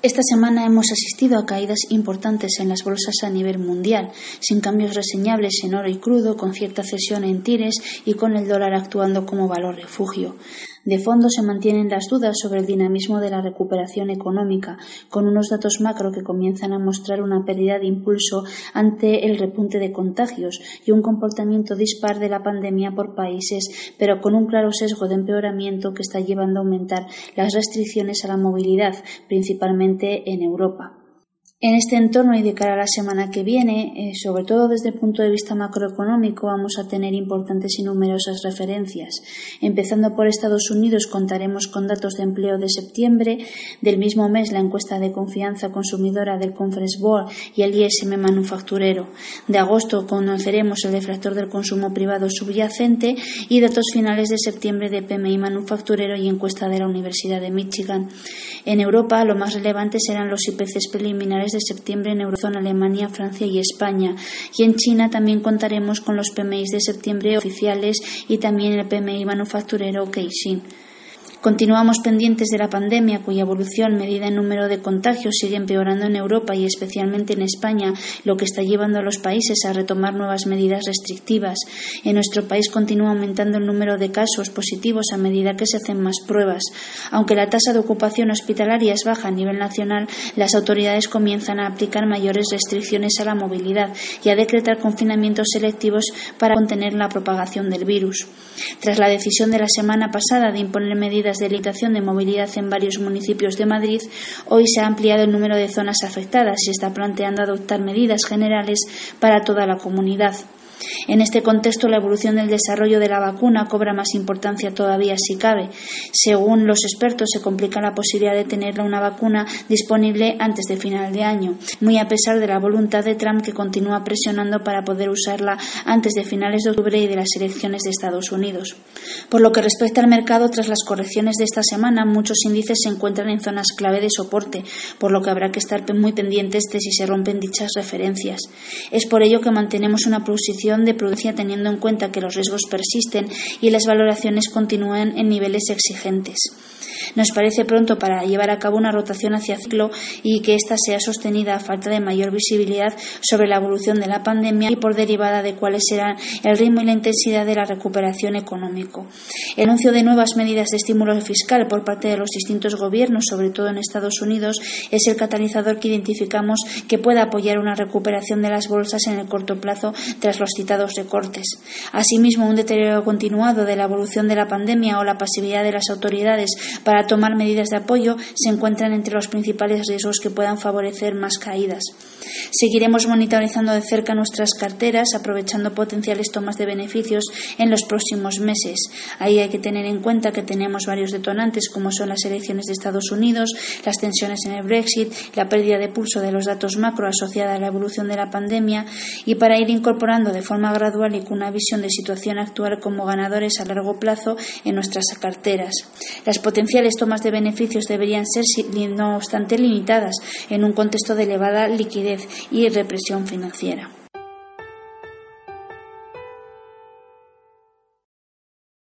Esta semana hemos asistido a caídas importantes en las bolsas a nivel mundial, sin cambios reseñables en oro y crudo, con cierta cesión en tires y con el dólar actuando como valor refugio. De fondo se mantienen las dudas sobre el dinamismo de la recuperación económica, con unos datos macro que comienzan a mostrar una pérdida de impulso ante el repunte de contagios y un comportamiento dispar de la pandemia por países, pero con un claro sesgo de empeoramiento que está llevando a aumentar las restricciones a la movilidad, principalmente en Europa. En este entorno y de cara a la semana que viene, eh, sobre todo desde el punto de vista macroeconómico, vamos a tener importantes y numerosas referencias. Empezando por Estados Unidos, contaremos con datos de empleo de septiembre, del mismo mes la encuesta de confianza consumidora del Conference Board y el ISM manufacturero. De agosto conoceremos el defractor del consumo privado subyacente y datos finales de septiembre de PMI manufacturero y encuesta de la Universidad de Michigan. En Europa, lo más relevante serán los IPCs preliminares de septiembre en Eurozona, Alemania, Francia y España. Y en China también contaremos con los PMI de septiembre oficiales y también el PMI manufacturero Keixin. Continuamos pendientes de la pandemia, cuya evolución, medida en número de contagios, sigue empeorando en Europa y especialmente en España, lo que está llevando a los países a retomar nuevas medidas restrictivas. En nuestro país continúa aumentando el número de casos positivos a medida que se hacen más pruebas. Aunque la tasa de ocupación hospitalaria es baja a nivel nacional, las autoridades comienzan a aplicar mayores restricciones a la movilidad y a decretar confinamientos selectivos para contener la propagación del virus. Tras la decisión de la semana pasada de imponer medidas de limitación de movilidad en varios municipios de Madrid, hoy se ha ampliado el número de zonas afectadas y está planteando adoptar medidas generales para toda la comunidad. En este contexto, la evolución del desarrollo de la vacuna cobra más importancia todavía si cabe. Según los expertos, se complica la posibilidad de tener una vacuna disponible antes de final de año, muy a pesar de la voluntad de Trump que continúa presionando para poder usarla antes de finales de octubre y de las elecciones de Estados Unidos. Por lo que respecta al mercado, tras las correcciones de esta semana, muchos índices se encuentran en zonas clave de soporte, por lo que habrá que estar muy pendientes de si se rompen dichas referencias. Es por ello que mantenemos una posición de prudencia teniendo en cuenta que los riesgos persisten y las valoraciones continúan en niveles exigentes. Nos parece pronto para llevar a cabo una rotación hacia ciclo y que ésta sea sostenida a falta de mayor visibilidad sobre la evolución de la pandemia y por derivada de cuáles serán el ritmo y la intensidad de la recuperación económica. El anuncio de nuevas medidas de estímulo fiscal por parte de los distintos gobiernos, sobre todo en Estados Unidos, es el catalizador que identificamos que pueda apoyar una recuperación de las bolsas en el corto plazo tras los citados recortes. Asimismo, un deterioro continuado de la evolución de la pandemia o la pasividad de las autoridades para tomar medidas de apoyo se encuentran entre los principales riesgos que puedan favorecer más caídas. Seguiremos monitorizando de cerca nuestras carteras, aprovechando potenciales tomas de beneficios en los próximos meses. Ahí hay que tener en cuenta que tenemos varios detonantes, como son las elecciones de Estados Unidos, las tensiones en el Brexit, la pérdida de pulso de los datos macro asociada a la evolución de la pandemia, y para ir incorporando de forma gradual y con una visión de situación actual como ganadores a largo plazo en nuestras carteras. Las potenciales tomas de beneficios deberían ser, no obstante, limitadas en un contexto de elevada liquidez y represión financiera.